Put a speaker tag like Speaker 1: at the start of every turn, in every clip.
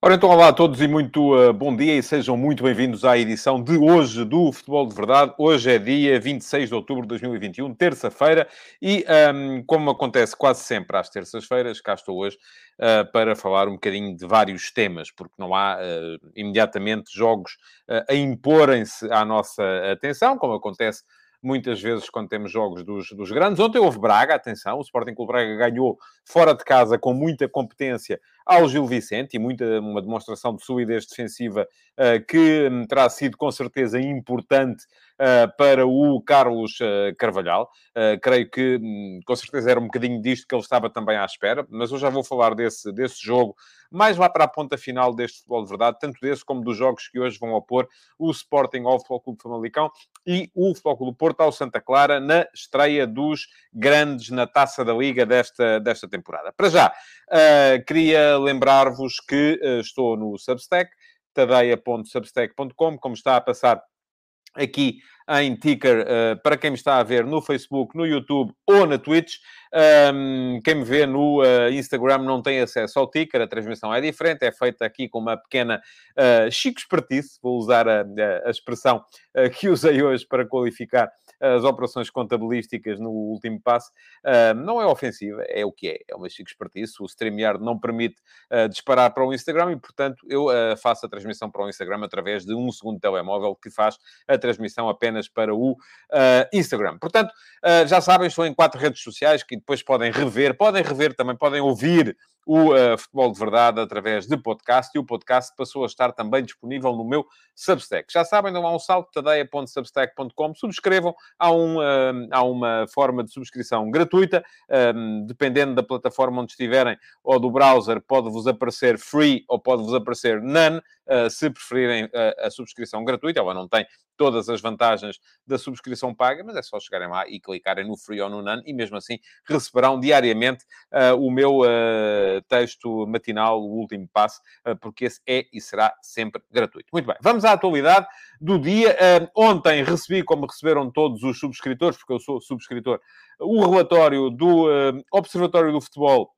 Speaker 1: Ora então, olá a todos e muito uh, bom dia e sejam muito bem-vindos à edição de hoje do Futebol de Verdade. Hoje é dia 26 de outubro de 2021, terça-feira, e um, como acontece quase sempre às terças-feiras, cá estou hoje uh, para falar um bocadinho de vários temas, porque não há uh, imediatamente jogos a imporem-se à nossa atenção, como acontece muitas vezes quando temos jogos dos, dos grandes. Ontem houve Braga, atenção, o Sporting Clube Braga ganhou fora de casa com muita competência ao Gil Vicente e muita, uma demonstração de solidez defensiva uh, que um, terá sido com certeza importante uh, para o Carlos uh, Carvalhal. creio que um, com certeza era um bocadinho disto que ele estava também à espera, mas eu já vou falar desse, desse jogo mais lá para a ponta final deste futebol de verdade, tanto desse como dos jogos que hoje vão opor o Sporting ao Futebol Clube Famalicão e o Futebol Clube Porto ao Santa Clara na estreia dos grandes na Taça da Liga desta, desta temporada. Para já, uh, queria lembrar-vos que uh, estou no Substack, tadeia.substack.com, como está a passar aqui em ticker uh, para quem me está a ver no Facebook, no YouTube ou na Twitch. Um, quem me vê no uh, Instagram não tem acesso ao ticker, a transmissão é diferente, é feita aqui com uma pequena uh, chico espertice, vou usar a, a expressão uh, que usei hoje para qualificar as operações contabilísticas no último passo. Uh, não é ofensiva, é o que é, é uma chico espertice. O StreamYard não permite uh, disparar para o Instagram e, portanto, eu uh, faço a transmissão para o Instagram através de um segundo telemóvel que faz a transmissão apenas para o Instagram. Portanto, já sabem, estou em quatro redes sociais que depois podem rever, podem rever também, podem ouvir o uh, Futebol de Verdade através de podcast e o podcast passou a estar também disponível no meu Substack. Já sabem, não há um salto, tadeia.substack.com. Subscrevam, há, um, uh, há uma forma de subscrição gratuita, um, dependendo da plataforma onde estiverem ou do browser, pode-vos aparecer free ou pode-vos aparecer none. Uh, se preferirem a subscrição gratuita, ela não tem todas as vantagens da subscrição paga, mas é só chegarem lá e clicarem no Free ou no None e mesmo assim receberão diariamente uh, o meu uh, texto matinal, o último passo, uh, porque esse é e será sempre gratuito. Muito bem, vamos à atualidade do dia. ontem recebi, como receberam todos os subscritores, porque eu sou subscritor, o relatório do Observatório do Futebol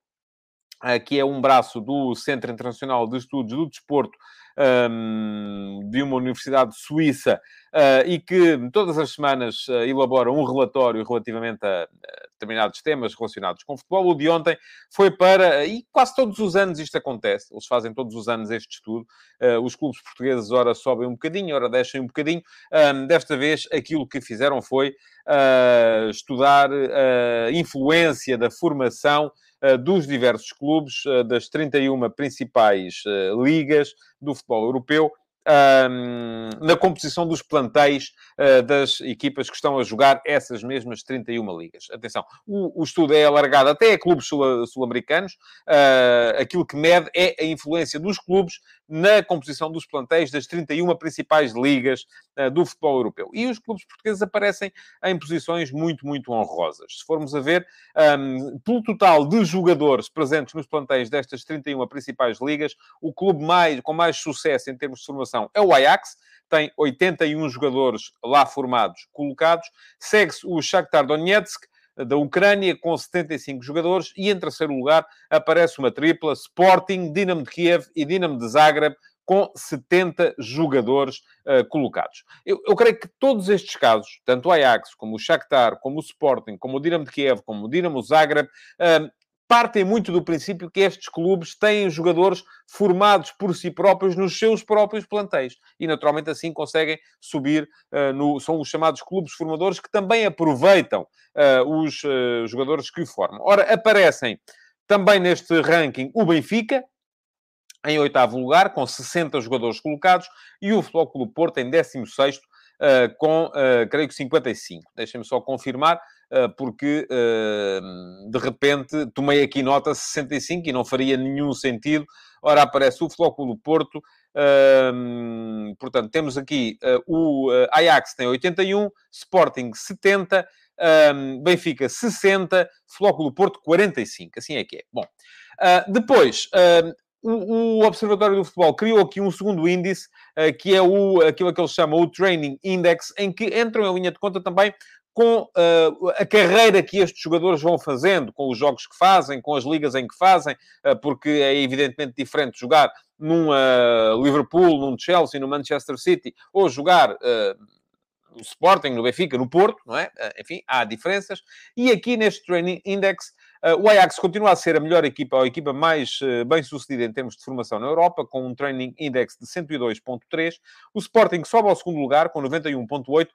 Speaker 1: que é um braço do Centro Internacional de Estudos do Desporto um, de uma universidade suíça uh, e que todas as semanas uh, elabora um relatório relativamente a, a, determinados temas relacionados com futebol. O de ontem foi para, e quase todos os anos isto acontece, eles fazem todos os anos este estudo, uh, os clubes portugueses ora sobem um bocadinho, ora deixem um bocadinho. Um, desta vez aquilo que fizeram foi estudar a influência da formação dos diversos clubes, das 31 principais ligas do futebol europeu um, na composição dos plantéis uh, das equipas que estão a jogar essas mesmas 31 ligas. Atenção, o, o estudo é alargado até a clubes sul-americanos. Uh, aquilo que mede é a influência dos clubes na composição dos plantéis das 31 principais ligas uh, do futebol europeu. E os clubes portugueses aparecem em posições muito, muito honrosas. Se formos a ver, um, pelo total de jogadores presentes nos plantéis destas 31 principais ligas, o clube mais, com mais sucesso em termos de formação é o Ajax, tem 81 jogadores lá formados, colocados. Segue-se o Shakhtar Donetsk, da Ucrânia, com 75 jogadores. E em terceiro lugar aparece uma tripla, Sporting, Dinamo de Kiev e Dinamo de Zagreb, com 70 jogadores uh, colocados. Eu, eu, creio que todos estes casos, tanto o Ajax, como o Shakhtar, como o Sporting, como o Dinamo de Kiev, como o Dinamo Zagreb, uh, partem muito do princípio que estes clubes têm jogadores formados por si próprios nos seus próprios plantéis. E, naturalmente, assim conseguem subir, uh, no, são os chamados clubes formadores que também aproveitam uh, os uh, jogadores que o formam. Ora, aparecem também neste ranking o Benfica, em oitavo lugar, com 60 jogadores colocados, e o Futebol Clube Porto em 16 uh, com, creio que 55. Deixem-me só confirmar, porque de repente tomei aqui nota 65 e não faria nenhum sentido. Ora, aparece o Flóculo Porto, portanto, temos aqui o Ajax tem 81, Sporting 70, um, Benfica 60, Flóculo Porto 45. Assim é que é. Bom, uh, depois, uh, o, o, Observatório do Futebol criou aqui um segundo índice, uh, que é o, aquilo que eles chamam o Training Index, em que entram em linha de conta também com uh, a carreira que estes jogadores vão fazendo, com os jogos que fazem, com as ligas em que fazem, uh, porque é evidentemente diferente jogar num uh, Liverpool, num Chelsea, no Manchester City, ou jogar no Sporting, no Benfica, no Porto, não é? Enfim, há diferenças. E aqui neste Training Index o Ajax continua a ser a melhor equipa, a equipa mais uh, bem-sucedida em termos de formação na Europa, com um training index de 102.3. O Sporting sobe ao segundo lugar, com 91.8. Uh,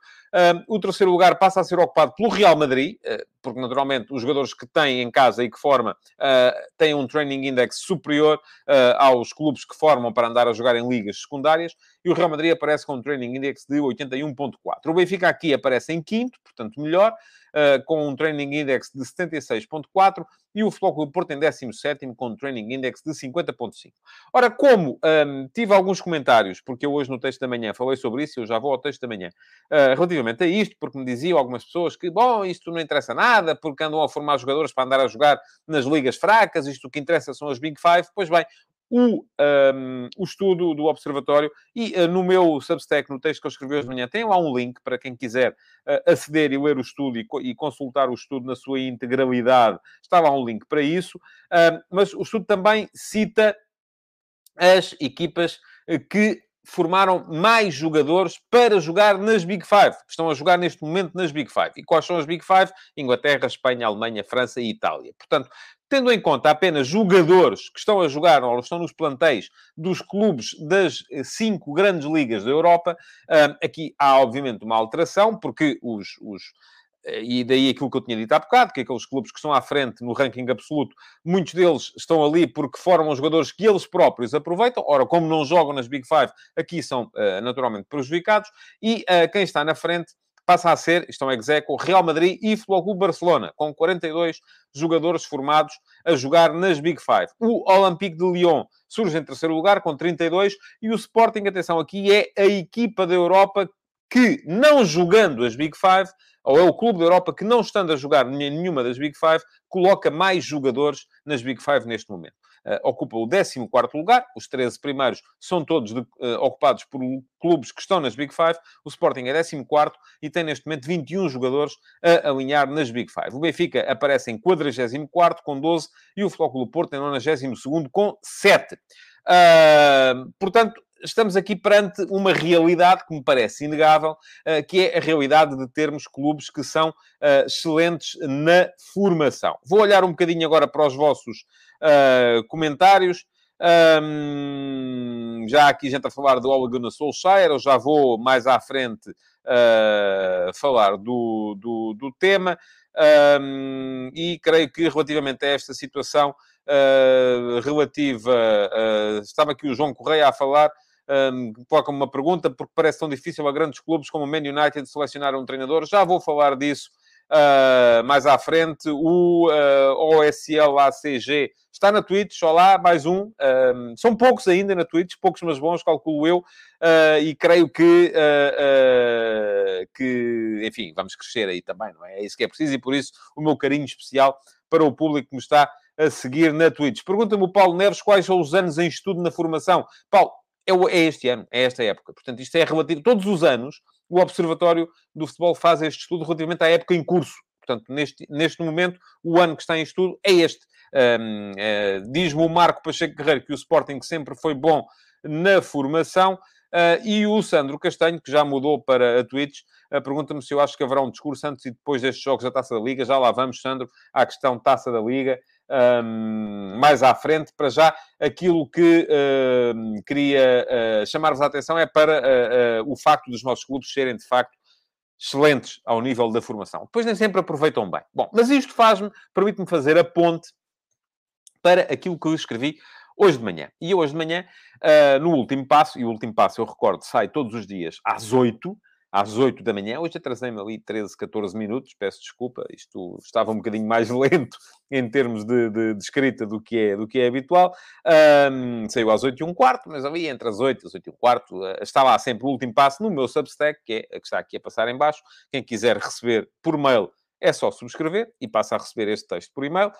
Speaker 1: o terceiro lugar passa a ser ocupado pelo Real Madrid, porque naturalmente os jogadores que têm em casa e que forma têm um training index superior aos clubes que formam para andar a jogar em ligas secundárias. E o Real Madrid aparece com um training index de 81.4. O Benfica aqui aparece em quinto, portanto melhor uh, com um Training Index de 76.4 e o Futebol Porto em 17 com um Training Index de 50.5. Ora, como um, tive alguns comentários, porque eu hoje no texto da manhã falei sobre isso, eu já vou ao texto da manhã, uh, relativamente a isto, porque me diziam algumas pessoas que, bom, isto não interessa nada, porque andam a formar jogadores para andar a jogar nas ligas fracas, isto que interessa são as Big Five. Pois bem, o, um, o estudo do Observatório e uh, no meu Substack, no texto que eu escrevi hoje de manhã, tem lá um link para quem quiser uh, aceder e ler o estudo e, e, consultar o estudo na sua integralidade. Está lá um link para isso. Uh, mas o estudo também cita as equipas eh, que formaram mais jogadores para jogar nas Big Five, estão a jogar neste momento nas Big Five. E quais são as Big Five? Inglaterra, Espanha, Alemanha, França e Itália. Portanto, tendo em conta apenas jogadores que estão a jogar ou estão nos plantéis dos clubes das eh, cinco grandes ligas da Europa, ah, aqui há obviamente uma alteração, porque os, os e daí aquilo que eu tinha dito há bocado, que aqueles clubes que estão à frente no ranking absoluto, muitos deles estão ali porque formam jogadores que eles próprios aproveitam. Ora, como não jogam nas Big Five, aqui são uh, naturalmente prejudicados. E uh, quem está na frente passa a ser, estão execo, Real Madrid e Futebol Clube Barcelona, com 42 jogadores formados a jogar nas Big Five. O Olympique de Lyon surge em terceiro lugar, com 32, e o Sporting, atenção aqui, é a equipa da Europa que, não jogando as Big Five, ou é o clube da Europa que, não estando a jogar nenhuma das Big Five, coloca mais jogadores nas Big Five neste momento. Uh, ocupa o 14 lugar, os 13 primeiros são todos de, uh, ocupados por clubes que estão nas Big Five, o Sporting é 14 e tem neste momento 21 jogadores a alinhar nas Big Five. O Benfica aparece em 44 com 12 e o Clube Porto em 92 com 7. Uh, ah, portanto, estamos aqui perante uma realidade que me parece inegável, eh, que é a realidade de termos clubes que são eh, excelentes na formação. Vou olhar um bocadinho agora para os vossos eh, comentários. Já aqui gente a falar do Ole Gunnar Solskjaer, eu já vou mais à frente falar do, do, do tema. Um, e creio que relativamente a esta situação uh, relativa, uh, estava aqui o João Correia a falar um, coloca uma pergunta, porque parece tão difícil a grandes clubes como o Man United selecionar um treinador. Já vou falar disso uh, mais à frente. O uh, ah, OSL ACG está na Twitch, olá, mais um. São poucos ainda na Twitch, poucos mas bons, calculo eu, uh, e creio que, que, enfim, vamos crescer aí também, não é? É isso que é preciso, e por isso o meu carinho especial para o público que me está a seguir na Twitch. Pergunta-me o Paulo Neves quais são os anos em estudo na formação. Paulo, é, é este ano, é esta época. Portanto, isto é relativo. Todos os anos, o Observatório do Futebol faz este estudo relativamente à época em curso. Portanto, neste, neste momento, o ano que está em estudo é este. Um, é, Diz-me o Marco Pacheco Guerreiro que o Sporting sempre foi bom na formação. Uh, e o Sandro Castanho, que já mudou para a Twitch, uh, pergunta-me se eu acho que haverá um discurso antes e depois destes jogos da Taça da Liga. Já lá vamos, Sandro, à questão Taça da Liga um, mais à frente. Para já, aquilo que uh, queria uh, chamar-vos a atenção é para uh, o facto dos nossos clubes serem, de facto, excelentes ao nível da formação. Depois nem sempre aproveitam bem. Bom, mas isto faz-me, permite-me fazer a ponte para aquilo que eu escrevi hoje de manhã. E hoje de manhã, no último passo, e o último passo, eu recordo, sai todos os dias às 8, às 8 da manhã. Hoje atrasei-me ali 13, 14 minutos, peço desculpa, isto estava um bocadinho mais lento em termos de, de, de escrita do que é, do que é habitual. Um, saiu às 8 e um quarto, mas ali entre as 8 e as 8 e um quarto uh, está lá sempre o último passo no meu Substack, que é a que está aqui a passar em baixo. Quem quiser receber por mail é só subscrever e passa a receber este texto por e-mail.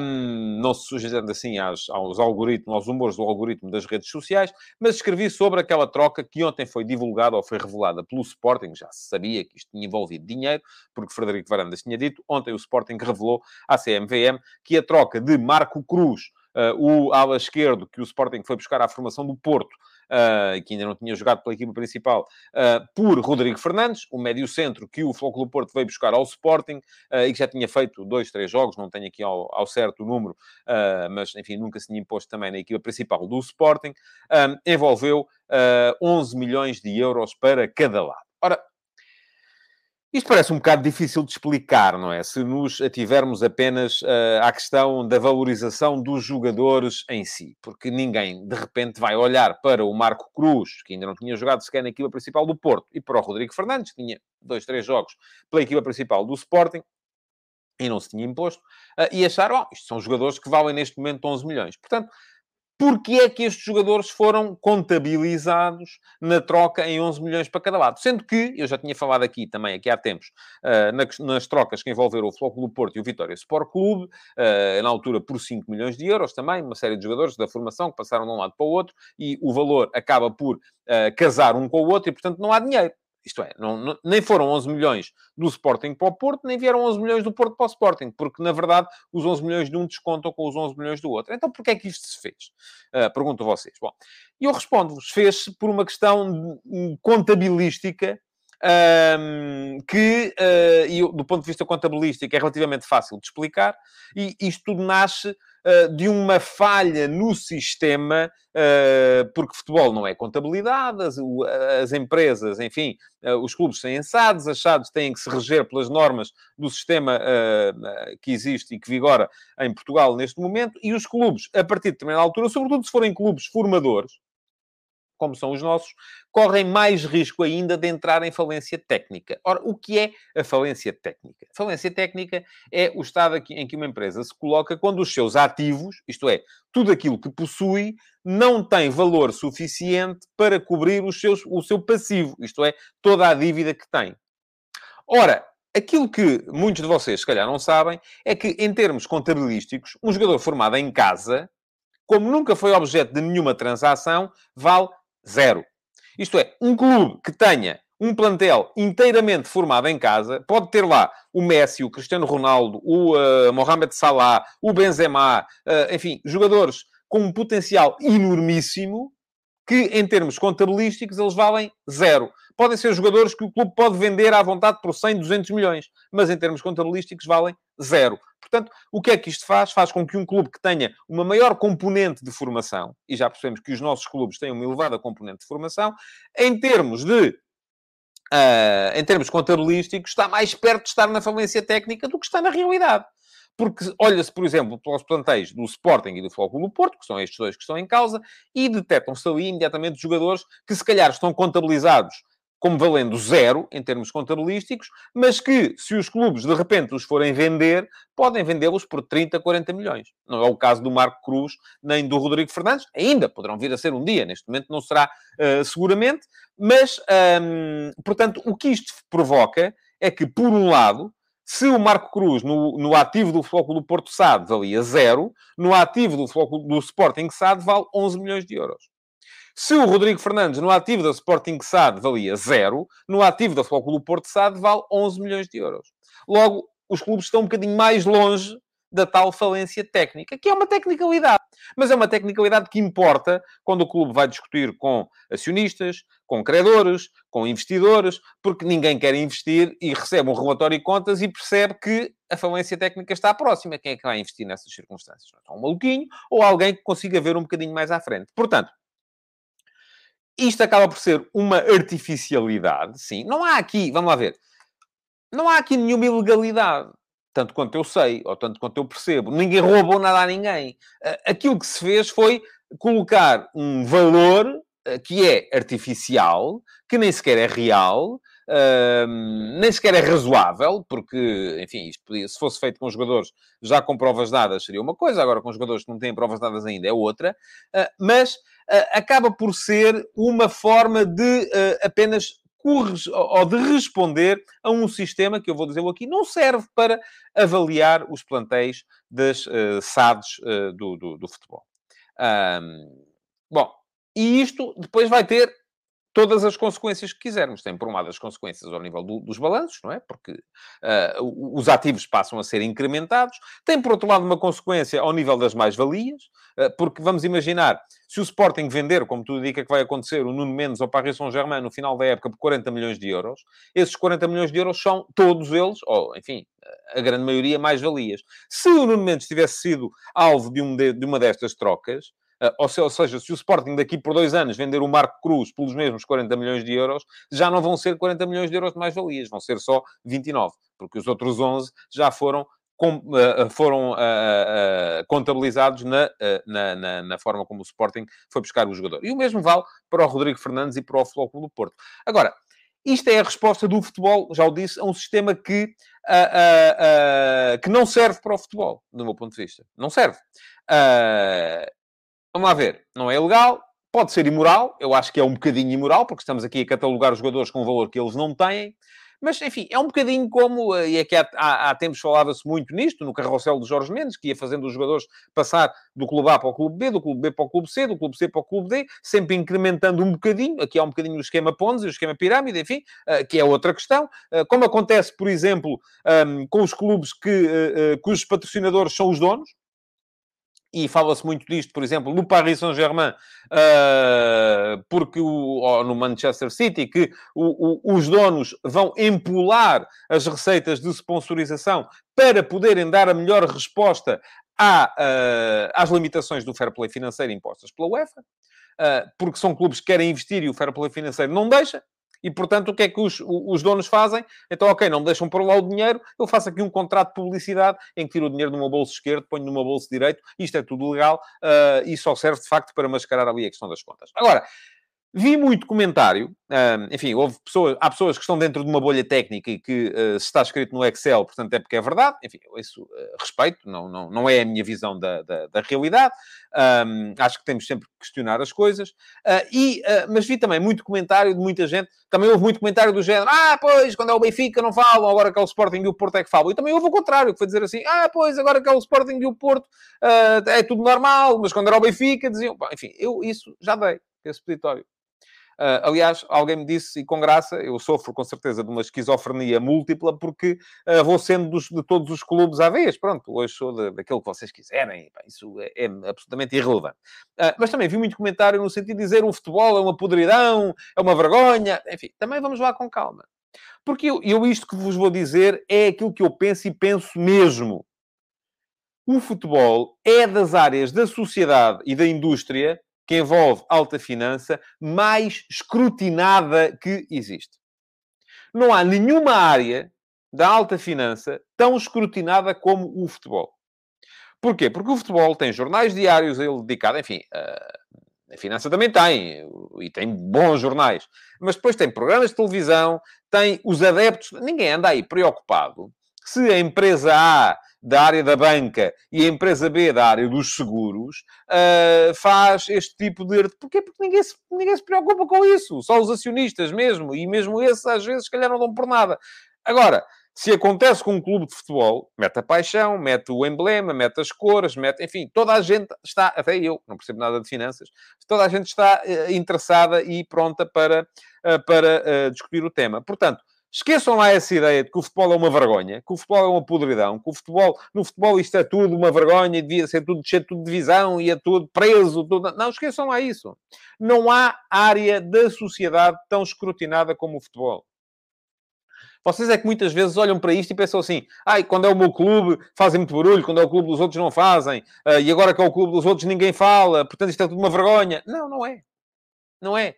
Speaker 1: Um, não se sujeitando assim aos algoritmos, aos humores do algoritmo das redes sociais, mas escrevi sobre aquela troca que ontem foi divulgada ou foi revelada pelo Sporting. Já se sabia que isto tinha envolvido dinheiro, porque Frederico Varandas tinha dito. Ontem o Sporting revelou à CMVM que a troca de Marco Cruz, o ala esquerdo que o Sporting foi buscar à formação do Porto, uh, que ainda não tinha jogado pela equipa principal, uh, por Rodrigo Fernandes, o médio-centro que o Flóculo Porto veio buscar ao Sporting e que já tinha feito dois, três jogos, não tenho aqui ao, ao certo o número, mas, enfim, nunca se tinha imposto também na equipa principal do Sporting, envolveu 11 milhões de euros para cada lado. Ora, isto parece um bocado difícil de explicar, não é? Se nos ativermos apenas uh, à questão da valorização dos jogadores em si, porque ninguém de repente vai olhar para o Marco Cruz, que ainda não tinha jogado sequer na equipa principal do Porto, e para o Rodrigo Fernandes, que tinha dois, três jogos pela equipa principal do Sporting e não se tinha imposto, uh, e achar, oh, isto são jogadores que valem neste momento 11 milhões. Portanto, porque é que estes jogadores foram contabilizados na troca em 11 milhões para cada lado. Sendo que, eu já tinha falado aqui também, aqui há tempos, uh, nas trocas que envolveram o Flóculo Porto e o Vitória Sport Clube, uh, na altura por 5 milhões de euros também, uma série de jogadores da formação que passaram de um lado para o outro, e o valor acaba por uh, casar um com o outro, e portanto não há dinheiro. Isto é, não, não, nem foram 11 milhões do Sporting para o Porto, nem vieram 11 milhões do Porto para o Sporting, porque, na verdade, os 11 milhões de um descontam com os 11 milhões do outro. Então, porquê é que isto se fez? Uh, pergunto a vocês. Bom, e eu respondo-vos, fez-se por uma questão contabilística um, que, uh, e do ponto de vista contabilístico, é relativamente fácil de explicar, e isto tudo nasce de uma falha no sistema, uh, porque futebol não é contabilidade, as, as empresas, enfim, os clubes têm SADs, as SADs têm que se reger pelas normas do sistema que existe e que vigora em Portugal neste momento, e os clubes, a partir de determinada altura, sobretudo se forem clubes formadores, como são os nossos, correm mais risco ainda de entrar em falência técnica. Ora, o que é a falência técnica? A falência técnica é o estado em que uma empresa se coloca quando os seus ativos, isto é, tudo aquilo que possui, não tem valor suficiente para cobrir os seus, o seu passivo, isto é, toda a dívida que tem. Ora, aquilo que muitos de vocês, se calhar, não sabem é que, em termos contabilísticos, um jogador formado em casa, como nunca foi objeto de nenhuma transação, vale Zero. Isto é, um clube que tenha um plantel inteiramente formado em casa, pode ter lá o Messi, o Cristiano Ronaldo, o uh, Mohamed Salah, o Benzema, uh, enfim, jogadores com um potencial enormíssimo, que em termos contabilísticos eles valem zero. Podem ser jogadores que o clube pode vender à vontade por 100, 200 milhões, mas em termos contabilísticos valem zero. Portanto, o que é que isto faz? Faz com que um clube que tenha uma maior componente de formação, e já percebemos que os nossos clubes têm uma elevada componente de formação, em termos de Uh, em termos contabilísticos, está mais perto de estar na falência técnica do que está na realidade. Porque olha-se, por exemplo, pelos plantéis do Sporting e do Flóculo Porto, que são estes dois que estão em causa, e detectam-se ali imediatamente jogadores que se calhar estão contabilizados como valendo zero em termos contabilísticos, mas que, se os clubes de repente os forem vender, podem vendê-los por 30, 40 milhões. Não é o caso do Marco Cruz nem do Rodrigo Fernandes, ainda poderão vir a ser um dia, neste momento não será uh, seguramente, mas, um, portanto, o que isto provoca é que, por um lado, se o Marco Cruz, no, no ativo do Flóculo do Porto SAD, valia zero, no ativo do, Flóculo, do Sporting SAD vale 11 milhões de euros. Se o Rodrigo Fernandes, no ativo da Sporting SAD, valia zero, no ativo da Flóculo Porto SAD vale 11 milhões de euros. Logo, os clubes estão um bocadinho mais longe da tal falência técnica, que é uma tecnicalidade. Mas é uma tecnicalidade que importa quando o clube vai discutir com acionistas, com credores, com investidores, porque ninguém quer investir e recebe um relatório de contas e percebe que a falência técnica está próxima. Quem é que vai investir nessas circunstâncias? É um maluquinho ou alguém que consiga ver um bocadinho mais à frente. Portanto, isto acaba por ser uma artificialidade, sim. Não há aqui, vamos lá ver, não há aqui nenhuma ilegalidade. Tanto quanto eu sei, ou tanto quanto eu percebo. Ninguém roubou nada a ninguém. Aquilo que se fez foi colocar um valor que é artificial, que nem sequer é real, nem sequer é razoável, porque, enfim, isto podia, se fosse feito com jogadores já com provas dadas seria uma coisa, agora com jogadores que não têm provas dadas ainda é outra, uh, mas uh, acaba por ser uma forma de uh, apenas ou de responder a um sistema que eu vou dizer aqui não serve para avaliar os plantéis das uh, SADs uh, do, do, do, futebol. Bom, e isto depois vai ter todas as consequências que quisermos. Tem, por um lado, as consequências ao nível do, dos balanços, não é? Porque uh, os ativos passam a ser incrementados. Tem, por outro lado, uma consequência ao nível das mais-valias, uh, porque vamos imaginar, se o Sporting vender, como tudo indica que vai acontecer, o Nuno Mendes ao Paris Saint-Germain no final da época por 40 milhões de euros, esses 40 milhões de euros são todos eles, ou, enfim, a grande maioria, mais-valias. Se o Nuno Mendes tivesse sido alvo de, um de, de uma destas trocas, ou seja, se o Sporting daqui por dois anos vender o Marco Cruz pelos mesmos 40 milhões de euros, já não vão ser 40 milhões de euros de mais-valias, vão ser só 29, porque os outros 11 já foram ah, ah, foram uh, uh, contabilizados na, uh, na, na, na, forma como o Sporting foi buscar o jogador. E o mesmo vale para o Rodrigo Fernandes e para o Futebol do Porto. Agora, isto é a resposta do futebol, já o disse, a um sistema que, que não serve para o futebol, do meu ponto de vista. Não serve. Vamos lá ver. Não é ilegal, pode ser imoral. Eu acho que é um bocadinho imoral, porque estamos aqui a catalogar os jogadores com um valor que eles não têm. Mas, enfim, é um bocadinho como, eh, e é que há, há, há tempos falava-se muito nisto, no carrossel de Jorge Mendes, que ia fazendo os jogadores passar do clube A para o clube B, do clube B para o clube C, do clube C para o clube D, sempre incrementando um bocadinho. Aqui há um bocadinho o esquema Ponzi, o esquema Pirâmide, enfim, uh, que é outra questão. Uh, como acontece, por exemplo, um, com os clubes que, cujos patrocinadores são os donos, e fala-se muito disto, por exemplo, no Paris Saint-Germain, uh, porque o, no Manchester City, que o, o, os donos vão empolar as receitas de sponsorização para poderem dar a melhor resposta à, uh, às limitações do fair play financeiro impostas pela UEFA, uh, porque são clubes que querem investir e o fair play financeiro não deixa. E, portanto, o que é que os, os donos fazem? Então, ok, não me deixam pôr lá o dinheiro, eu faço aqui um contrato de publicidade em que tiro o dinheiro do meu bolso esquerdo, ponho no meu bolso direito, isto é tudo legal uh, e só serve, de facto, para mascarar ali a questão das contas. Agora, Vi muito comentário, enfim, houve pessoas, há pessoas que estão dentro de uma bolha técnica e que uh, se está escrito no Excel, portanto é porque é verdade, enfim, isso uh, respeito, não, não, não é a minha visão da, da, da realidade, um, acho que temos sempre que questionar as coisas, uh, e, mas vi também muito comentário de muita gente, também houve muito comentário do género, ah, pois, quando é o Benfica não falam, agora que é o Sporting e o Porto é que falam, e também houve o contrário, que foi dizer assim, ah, pois, agora que é o Sporting e o Porto é tudo normal, mas quando era o Benfica diziam, enfim, eu isso já dei, esse peditório. Uh, aliás, alguém me disse, e com graça, eu sofro com certeza de uma esquizofrenia múltipla, porque uh, vou sendo dos, de todos os clubes à vez. Pronto, hoje sou de, daquilo que vocês quiserem. isso é, é, absolutamente irrelevante. Uh, mas também vi muito comentário no sentido de dizer o futebol é uma podridão, é uma vergonha. Enfim, também vamos lá com calma. Porque eu, eu isto que vos vou dizer é aquilo que eu penso e penso mesmo. O futebol é das áreas da sociedade e da indústria que envolve alta finança, mais escrutinada que existe. Não há nenhuma área da alta finança tão escrutinada como o futebol. Porquê? Porque o futebol tem jornais diários ele dedicado, enfim, a finança também tem, e tem bons jornais, mas depois tem programas de televisão, tem os adeptos, ninguém anda aí preocupado se a empresa A da área da banca e a empresa B da área dos seguros uh, faz este tipo de... Porquê? Porque ninguém se, ninguém se preocupa com isso. Só os acionistas mesmo. E mesmo esses, às vezes, se calhar não dão por nada. Agora, se acontece com um clube de futebol, mete a paixão, mete o emblema, mete as cores, mete... Enfim, toda a gente está... Até eu, não percebo nada de finanças. Toda a gente está uh, interessada e pronta para, uh, para discutir o tema. Portanto, Esqueçam lá essa ideia de que o futebol é uma vergonha, que o futebol é uma podridão, que o futebol, no futebol isto é tudo uma vergonha, devia ser tudo cheio de divisão e é tudo preso. Tudo... Não, esqueçam lá isso. Não há área da sociedade tão escrutinada como o futebol. Vocês é que muitas vezes olham para isto e pensam assim: ai, quando é o meu clube fazem muito barulho, quando é o clube dos outros não fazem, uh, e agora que é o clube dos outros ninguém fala, portanto isto é tudo uma vergonha. Não, não é. Não é.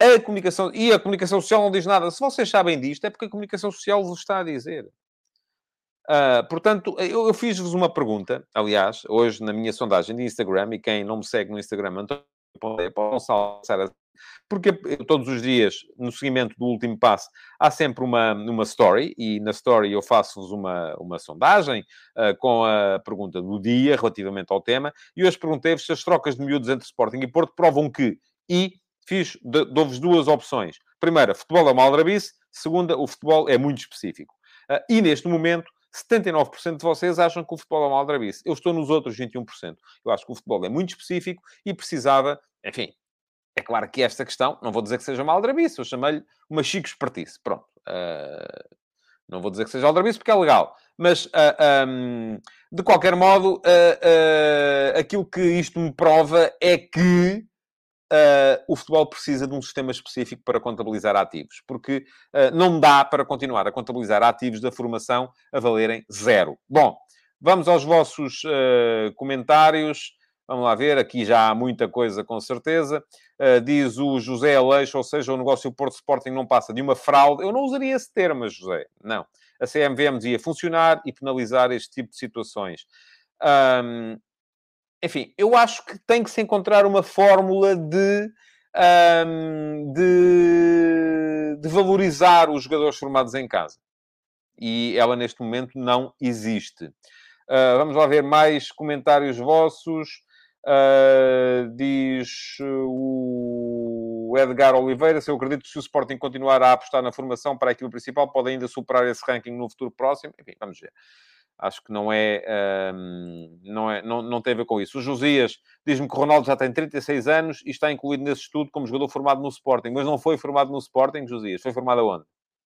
Speaker 1: A comunicação, e a comunicação social não diz nada. Se vocês sabem disto, é porque a comunicação social vos está a dizer. Uh, portanto, eu, eu fiz-vos uma pergunta, aliás, hoje na minha sondagem de Instagram, e quem não me segue no Instagram, António Gonçalves, porque todos os dias, no seguimento do último passo, há sempre uma, uma story, e na story eu faço-vos uma, uma sondagem uh, com a pergunta do dia relativamente ao tema, e hoje perguntei-vos se as trocas de miúdos entre Sporting e Porto provam que, e fiz, dou-vos duas opções. Primeira, futebol é uma aldrabice. Segunda, o futebol é muito específico. Uh, e neste momento, 79% de vocês acham que o futebol é uma aldrabice. Eu estou nos outros 21%. Eu acho que o futebol é muito específico e precisava, enfim, é claro que esta questão, não vou dizer que seja uma aldrabice, eu chamei-lhe uma chico espertice. Pronto. Uh, não vou dizer que seja aldrabice porque é legal. Mas, uh, ah, um, de qualquer modo, uh, aquilo que isto me prova é que Uh, o futebol precisa de um sistema específico para contabilizar ativos, porque uh, não dá para continuar a contabilizar ativos da formação a valerem zero. Bom, vamos aos vossos uh, comentários. Vamos lá ver, aqui já há muita coisa com certeza. diz o José Aleixo, ou seja, o negócio Porto Sporting não passa de uma fraude. Eu não usaria esse termo, José. Não. A CMVM devia funcionar e penalizar este tipo de situações. Um, enfim, eu acho que tem que se encontrar uma fórmula de, um, de, de, valorizar os jogadores formados em casa. E ela, neste momento, não existe. Uh, vamos lá ver mais comentários vossos. Uh, diz o Edgar Oliveira, se eu acredito que se o Sporting continuar a apostar na formação para aquilo principal, pode ainda superar esse ranking no futuro próximo. Enfim, vamos ver acho que não é, um, não, é não, não tem a ver com isso. O Josias diz-me que o Ronaldo já tem 36 anos e está incluído nesse estudo como jogador formado no Sporting, mas não foi formado no Sporting, Josias, foi formado aonde?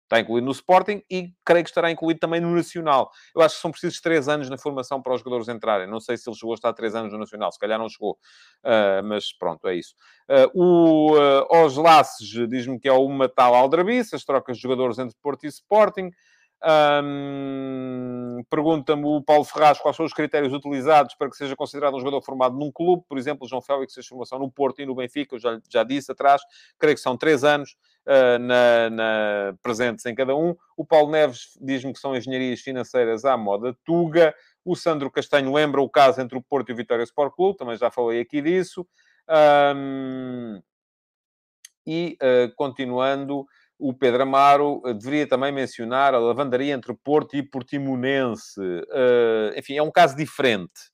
Speaker 1: Está incluído no Sporting e creio que estará incluído também no Nacional. Eu acho que são precisos três anos na formação para os jogadores entrarem. Não sei se ele chegou a estar três anos no Nacional, se calhar não chegou. Uh, mas pronto, é isso. Uh, o uh, Os Laces diz-me que é uma tal aldrabice, as trocas de jogadores entre Porto e Sporting. Um, Pergunta-me o Paulo Ferraz quais são os critérios utilizados para que seja considerado um jogador formado num clube. Por exemplo, João Félix fez formação no Porto e no Benfica, eu já, já disse atrás, creio que são três anos uh, na, na, presentes em cada um. O Paulo Neves diz-me que são engenharias financeiras à moda Tuga. O Sandro Castanho lembra o caso entre o Porto e o Vitória Sport Clube, também já falei aqui disso. E uh, continuando, o Pedro Amaro eh, deveria também mencionar a lavandaria entre Porto e Portimonense. Uh, enfim, é um caso diferente.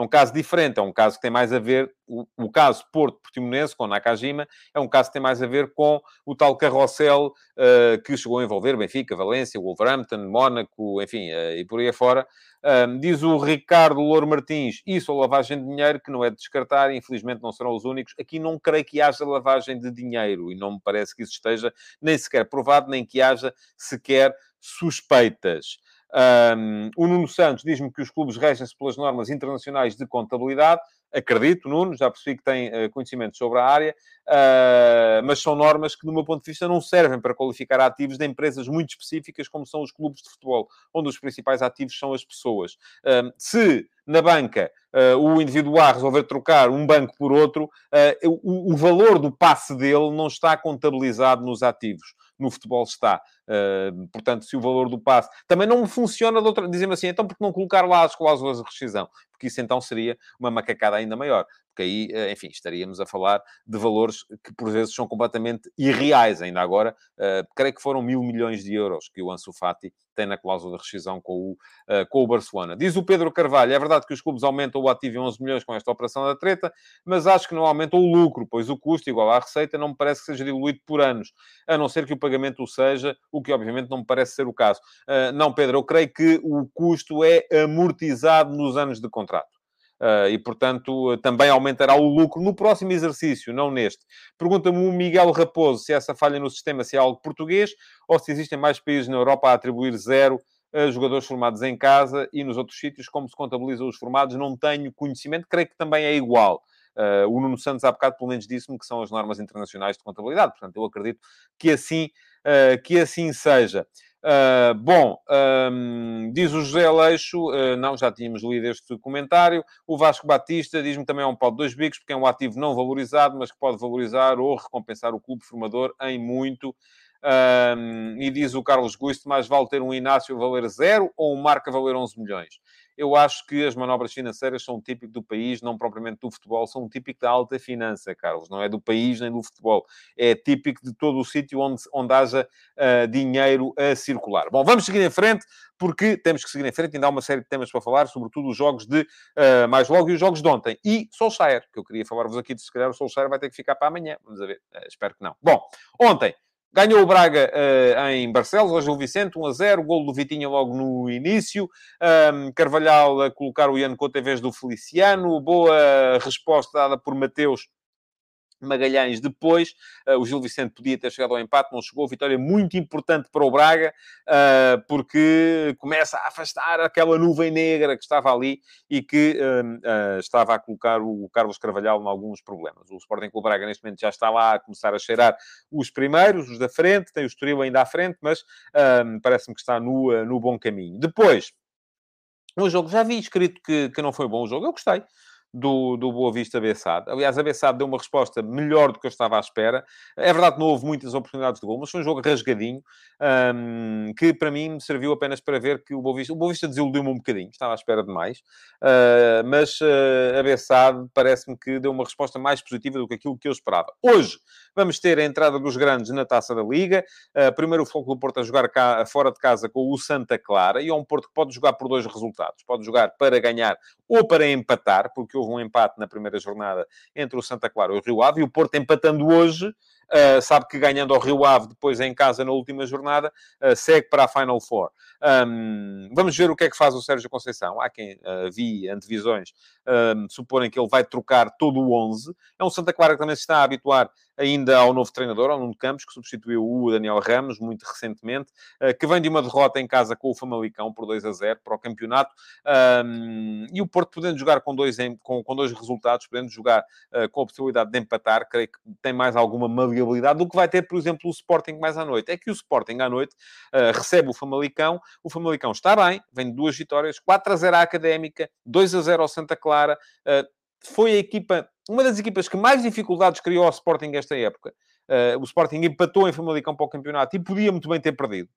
Speaker 1: É um caso diferente, é um caso que tem mais a ver, o, o caso Porto-Portimonense, com Nakajima, é um caso que tem mais a ver com o tal carrossel uh, que chegou a envolver Benfica, Valência, Wolverhampton, Mónaco, enfim, uh, e por aí afora. Diz o Ricardo Louro Martins, isso ou lavagem de dinheiro, que não é de descartar, infelizmente não serão os únicos. Aqui não creio que haja lavagem de dinheiro, e não me parece que isso esteja nem sequer provado, nem que haja sequer suspeitas. Um, o Nuno Santos diz-me que os clubes regem-se pelas normas internacionais de contabilidade. Acredito, Nuno, já percebi que tem uh, conhecimento sobre a área, uh, mas são normas que, do meu ponto de vista, não servem para qualificar ativos de empresas muito específicas, como são os clubes de futebol, onde os principais ativos são as pessoas. Uh, se na banca uh, o indivíduo A resolver trocar um banco por outro, o, o valor do passe dele não está contabilizado nos ativos no futebol está. Portanto, se o valor do passe também não funciona de outra, dizendo assim, então porque não colocar lá as cláusulas de rescisão? Porque isso então seria uma macacada ainda maior porque aí, eh, enfim, estaríamos a falar de valores que por vezes são completamente irreais. Ainda agora, uh, creio que foram mil milhões de euros que o Ansu Fati tem na cláusula de rescisão com o, uh, com o Barcelona. Diz o Pedro Carvalho, é verdade que os clubes aumentam o ativo em 11 milhões com esta operação da treta, mas acho que não aumentam o lucro, pois o custo igual à receita não me parece que seja diluído por anos, a não ser que o pagamento o seja, o que obviamente não me parece ser o caso. Uh, não, Pedro, eu creio que o custo é amortizado nos anos de contrato. Uh, e, portanto, também aumentará o lucro no próximo exercício, não neste. Pergunta-me o Miguel Raposo se essa falha no sistema se é algo português ou se existem mais países na Europa a atribuir zero a jogadores formados em casa e nos outros sítios, como se contabilizam os formados, não tenho conhecimento, creio que também é igual. Uh, o Nuno Santos há bocado, pelo menos, disse-me que são as normas internacionais de contabilidade, portanto, eu acredito que assim, uh, que assim seja. Uh, bom, um, diz o José Aleixo, uh, não, já tínhamos lido este comentário. O Vasco Batista diz-me também é um pau de dois bicos, porque é um ativo não valorizado, mas que pode valorizar ou recompensar o clube formador em muito. Um, e diz o Carlos Gusto, mais vale ter um Inácio valer zero ou um Marca valer 11 milhões? Eu acho que as manobras financeiras são típico do país, não propriamente do futebol, são típico da alta finança, Carlos. Não é do país nem do futebol. É típico de todo o sítio onde, onde haja uh, dinheiro a circular. Bom, vamos seguir em frente, porque temos que seguir em frente. Ainda há uma série de temas para falar, sobretudo os jogos de uh, mais logo e os jogos de ontem. E Solskjaer, que eu queria falar-vos aqui, de se calhar o Solskjaer vai ter que ficar para amanhã. Vamos ver. Uh, espero que não. Bom, ontem Ganhou o Braga uh, em Barcelos, hoje o Vicente, 1 a 0, gol do Vitinha logo no início, um, Carvalhal a colocar o Ian Couto em vez do Feliciano, boa resposta dada por Mateus Magalhães depois. Uh, o Gil Vicente podia ter chegado ao empate, não chegou. Vitória muito importante para o Braga, uh, porque começa a afastar aquela nuvem negra que estava ali e que uh, estava a colocar o Carlos Carvalhal em alguns problemas. O Sporting Clube Braga, neste momento, já está lá a começar a cheirar os primeiros, os da frente, tem o Estoril ainda à frente, mas parece-me que está no, no bom caminho. Depois, o jogo, já vi escrito que, que não foi bom o jogo, eu gostei do, do Boa Vista Bessade. Aliás, a Bessade deu uma resposta melhor do que eu estava à espera. É verdade que não houve muitas oportunidades de gol, mas foi um jogo rasgadinho, um, que para mim me serviu apenas para ver que o Boa Vista... O Boa Vista desiludiu-me um bocadinho, estava à espera de mais. Uh, mas uh, a Bessade parece-me que deu uma resposta mais positiva do que aquilo que eu esperava. Hoje vamos ter a entrada dos grandes na Taça da Liga. Uh, primeiro o Foco do Porto a jogar cá, fora de casa com o Santa Clara. E é um Porto que pode jogar por dois resultados. Pode jogar para ganhar ou para empatar, porque houve um empate na primeira jornada entre o Santa Clara e o Rio Ave, e o Porto empatando hoje, Uh, sabe que ganhando ao Rio Ave depois em casa na última jornada, uh, segue para a Final Four. Um, vamos ver o que é que faz o Sérgio Conceição. Há quem uh, vi antevisões um, suporem que ele vai trocar todo o 11. É um Santa Clara que também se está a habituar ainda ao novo treinador, ao Nuno Campos, que substituiu o Daniel Ramos muito recentemente, que vem de uma derrota em casa com o Famalicão por 2 a 0 para o campeonato. Um, e o Porto podendo jogar com dois, com, com dois resultados, podendo jogar uh, com a possibilidade de empatar, creio que tem mais alguma maleabilidade do que vai ter, por exemplo, o Sporting mais à noite. É que o Sporting à noite uh, recebe o Famalicão, o Famalicão está bem, vem de duas vitórias, 4 a 0 à Académica, 2 a 0 ao Santa Clara, foi a equipa, uma das equipas que mais dificuldades criou ao Sporting esta época. Uh, o Sporting empatou em Famalicão para o campeonato e podia muito bem ter perdido.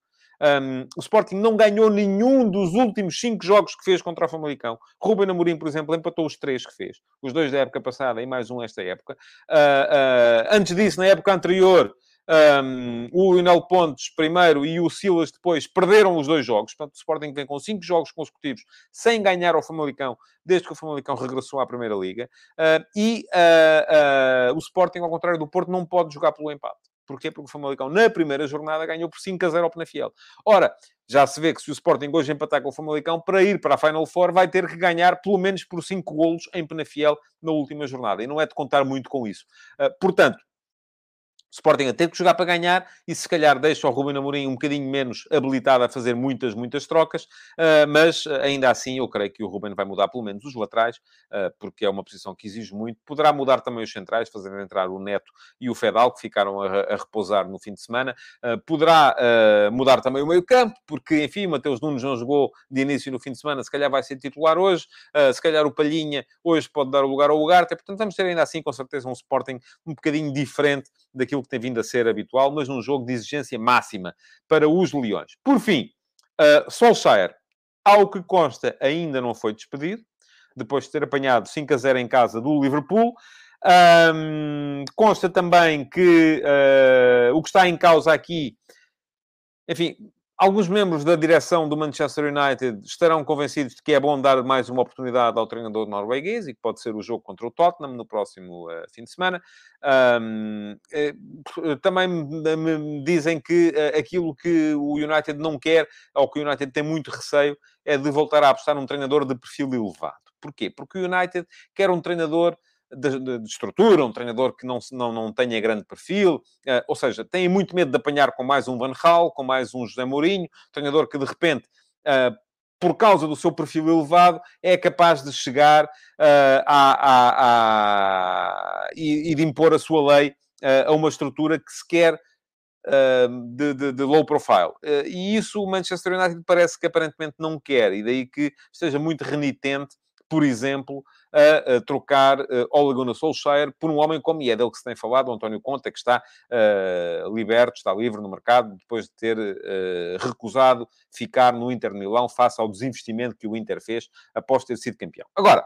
Speaker 1: Um, o Sporting não ganhou nenhum dos últimos cinco jogos que fez contra o Famalicão. Ruben Amorim, por exemplo, empatou os três que fez. Os dois da época passada e mais um esta época. Uh, uh, antes disso, na época anterior, um, o Lionel Pontes primeiro e o Silas depois perderam os dois jogos. Portanto, o Sporting vem com cinco jogos consecutivos sem ganhar ao Famalicão desde que o Famalicão regressou à Primeira Liga. Uh, e uh, uh, o Sporting, ao contrário do Porto, não pode jogar pelo empate. Porquê? Porque o Famalicão, na primeira jornada, ganhou por 5 a 0 ao Penafiel. Ora, já se vê que se o Sporting hoje empatar com o Famalicão, para ir para a Final Four, vai ter que ganhar pelo menos por 5 golos em Penafiel na última jornada. E não é de contar muito com isso. portanto, Sporting a ter que jogar para ganhar e se calhar deixa o Ruben Amorim um bocadinho menos habilitado a fazer muitas, muitas trocas, uh, mas ah, ainda assim eu creio que o Ruben vai mudar pelo menos os laterais, uh, porque é uma posição que exige muito. Poderá mudar também os centrais, fazendo entrar o Neto e o Fedal, que ficaram a, a repousar no fim de semana. Poderá mudar também o meio campo, porque, enfim, Mateus Nunes não jogou de início no fim de semana, se calhar vai ser titular hoje, se calhar o Palhinha hoje pode dar o lugar ao Ugarte, portanto vamos ter ainda assim, com certeza, um Sporting um bocadinho diferente daquilo que tem vindo a ser habitual, mas num jogo de exigência máxima para os Leões. Por fim, uh, Solskjaer, ao que consta, ainda não foi despedido, depois de ter apanhado 5 a 0 em casa do Liverpool. Um, consta também que uh, o que está em causa aqui, enfim, Alguns membros da direção do Manchester United estarão convencidos de que é bom dar mais uma oportunidade ao treinador norueguês e que pode ser o jogo contra o Tottenham no próximo uh, fim de semana. Um, uh, também me dizem que uh, aquilo que o United não quer, ou que o United tem muito receio, é de voltar a apostar num treinador de perfil elevado. Porquê? Porque o United quer um treinador de, de, de, estrutura, um treinador que não, não, não tenha grande perfil, uh, ou seja, tem muito medo de apanhar com mais um Van Gaal, com mais um José Mourinho, treinador que de repente, uh, por causa do seu perfil elevado, é capaz de chegar uh, a, a, a, e, e, de impor a sua lei a uma estrutura que se quer de, de, de, low profile. e isso o Manchester United parece que aparentemente não quer, e daí que esteja muito renitente por exemplo, a, a trocar uh, Ole Gunnar Solskjaer por um homem como, e é dele que se tem falado, o António Conta, que está uh, liberto, está livre no mercado, depois de ter uh, recusado ficar no Inter Milão face ao desinvestimento que o Inter fez após ter sido campeão. Agora,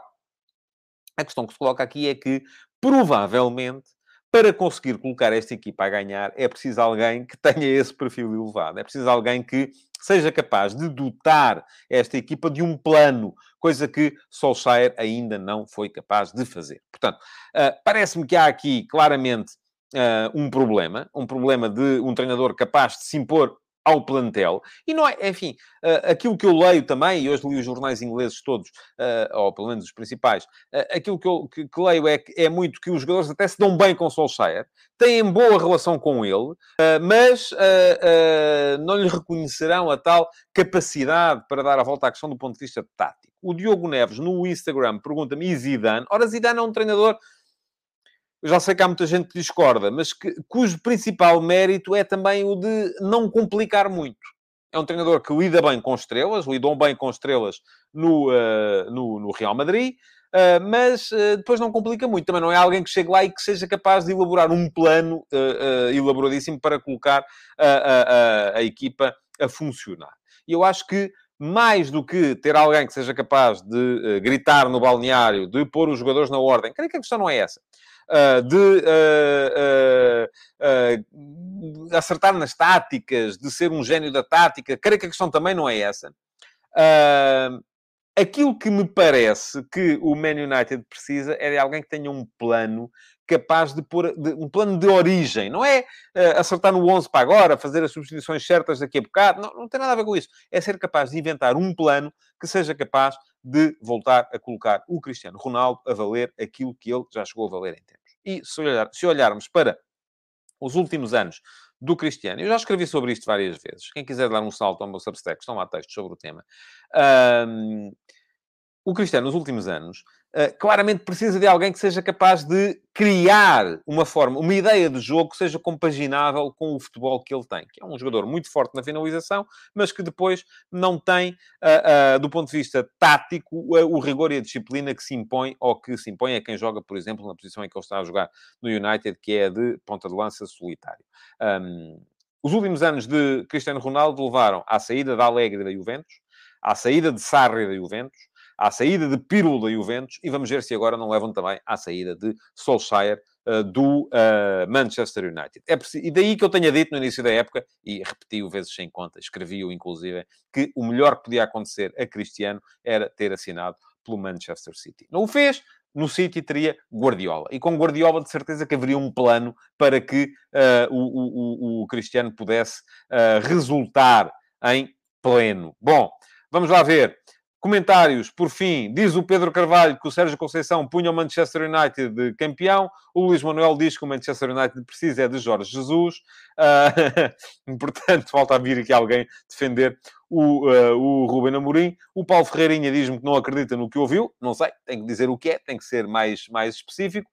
Speaker 1: a questão que se coloca aqui é que, provavelmente, para conseguir colocar esta equipa a ganhar, é preciso alguém que tenha esse perfil elevado. É preciso alguém que seja capaz de dotar esta equipa de um plano, coisa que Solskjaer ainda não foi capaz de fazer. Portanto, uh, parece-me que há aqui claramente uh, um problema, um problema de um treinador capaz de se impor ao plantel. E não é, enfim, uh, aquilo que eu leio também, e hoje li os jornais ingleses todos, uh, ou pelo menos os principais, uh, aquilo que eu que, que leio é, é muito que os jogadores até se dão bem com o Solskjaer, têm boa relação com ele, mas não lhe reconhecerão a tal capacidade para dar a volta à questão do ponto de vista tático. O Diogo Neves, no Instagram, pergunta-me, e Zidane? Ora, Zidane é um treinador eu já sei que há muita gente que discorda, mas que, cujo principal mérito é também o de não complicar muito. É um treinador que lida bem com estrelas, lidou bem com estrelas no, uh, no, no, Real Madrid, uh, mas uh, depois não complica muito. Também não é alguém que chegue lá e que seja capaz de elaborar um plano elaboradíssimo para colocar a, a, a equipa a funcionar. E eu acho que mais do que ter alguém que seja capaz de gritar no balneário, de pôr os jogadores na ordem, creio que a questão não é essa uh, de uh, acertar nas táticas, de ser um gênio da tática. Creio que a questão também não é essa. aquilo que me parece que o Man United precisa é de alguém que tenha um plano capaz de pôr de, um plano de origem. Não é uh, acertar no 11 para agora, fazer as substituições certas daqui a bocado. Não, não tem nada a ver com isso. É ser capaz de inventar um plano que seja capaz de voltar a colocar o Cristiano Ronaldo a valer aquilo que ele já chegou a valer em tempo. E se, olhar, se olharmos para os últimos anos do Cristiano, eu já escrevi sobre isto várias vezes. Quem quiser dar um salto ao meu Substack, estão lá textos sobre o tema. O Cristiano, nos últimos anos, uh, claramente precisa de alguém que seja capaz de criar uma forma, uma ideia de jogo que seja compaginável com o futebol que ele tem. Que é um jogador muito forte na finalização, mas que depois não tem, uh, uh, do ponto de vista tático, o rigor e a disciplina que se impõe, ou que se impõe a quem joga, por exemplo, na posição em que ele está a jogar no United, que é de ponta de lança solitário. Os últimos anos de Cristiano Ronaldo levaram à saída da Alegre da Juventus, à saída de Sarri da Juventus, à saída de Pirlo da Juventus e vamos ver se agora não levam também à saída de Solskjaer uh, do uh, Manchester United. É e daí que eu tenha dito no início da época, e repeti-o vezes sem conta, escrevi-o inclusive, que o melhor que podia acontecer a Cristiano era ter assinado pelo Manchester City. Não o fez, no City teria Guardiola. E com Guardiola, de certeza que haveria um plano para que uh, o, o, o, Cristiano pudesse uh, resultar em pleno. Bom, vamos lá ver. Comentários, por fim, diz o Pedro Carvalho que o Sérgio Conceição punha o Manchester United de campeão. O Luís Manuel diz que o Manchester United precisa é de Jorge Jesus. Uh, portanto, falta a vir aqui alguém defender o, uh, o Ruben Amorim. O Paulo Ferreirinha diz-me que não acredita no que ouviu. Não sei, tem que dizer o que é, tem que ser mais, mais específico.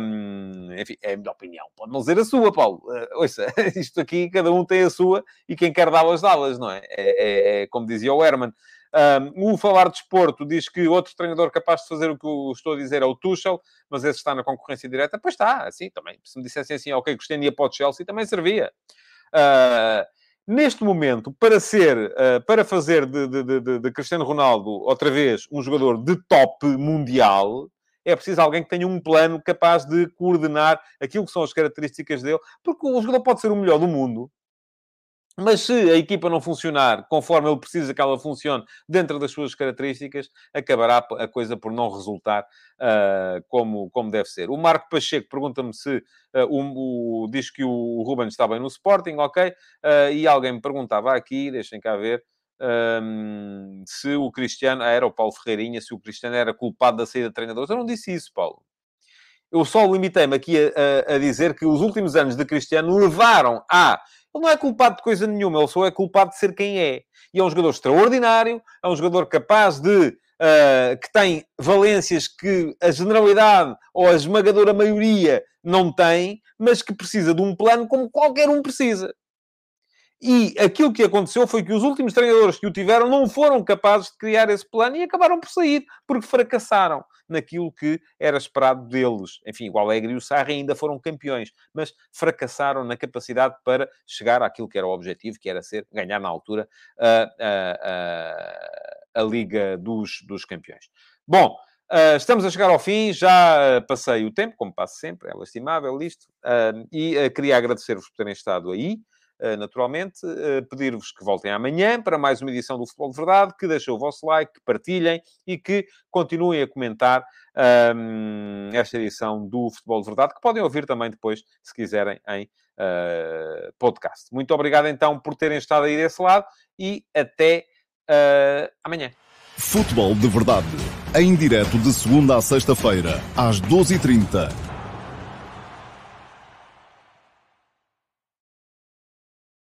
Speaker 1: Um, enfim, é a minha opinião. Pode não dizer a sua, Paulo. Uh, ouça, isto aqui, cada um tem a sua e quem quer dá-las, dá-las, não é? É, é? é, como dizia o Herman. Um, o Falar de Esporto diz que outro treinador capaz de fazer o que eu estou a dizer é o Tuchel, mas esse está na concorrência direta. Pois está, assim também. Se me dissessem assim, ok, Cristiano ia para o Chelsea, também servia. Uh, neste momento, para ser, uh, para fazer de, de, de, de, Cristiano Ronaldo, outra vez, um jogador de top mundial, é preciso alguém que tenha um plano capaz de coordenar aquilo que são as características dele, porque o jogador pode ser o melhor do mundo, mas se a equipa não funcionar conforme ele precisa que ela funcione dentro das suas características, acabará a coisa por não resultar uh, como, como deve ser. O Marco Pacheco pergunta-me se uh, o, o, diz que o Ruben está bem no Sporting, ok? Uh, e alguém me perguntava aqui, deixem cá ver, um, se o Cristiano, era o Paulo Ferreirinha, se o Cristiano era culpado da saída de treinadores. Eu não disse isso, Paulo. Eu só limitei-me aqui a, a, a dizer que os últimos anos de Cristiano levaram a ele não é culpado de coisa nenhuma, ele só é culpado de ser quem é. E é um jogador extraordinário, é um jogador capaz de. Uh, que tem valências que a generalidade ou a esmagadora maioria não tem, mas que precisa de um plano como qualquer um precisa. E aquilo que aconteceu foi que os últimos treinadores que o tiveram não foram capazes de criar esse plano e acabaram por sair, porque fracassaram naquilo que era esperado deles. Enfim, o Alegre e o Sarri ainda foram campeões, mas fracassaram na capacidade para chegar àquilo que era o objetivo, que era ser, ganhar na altura a, a, a, a Liga dos, dos Campeões. Bom, Uh, estamos a chegar ao fim, já passei o tempo, como passo sempre, é lastimável isto, uh, e uh, queria agradecer-vos por terem estado aí. Naturalmente. Pedir-vos que voltem amanhã para mais uma edição do Futebol de Verdade, que deixem o vosso like, que partilhem e que continuem a comentar um, esta edição do Futebol de Verdade, que podem ouvir também depois, se quiserem, em uh, podcast. Muito obrigado então por terem estado aí desse lado e até uh, amanhã.
Speaker 2: Futebol de Verdade, em direto de segunda a sexta-feira, às 12h30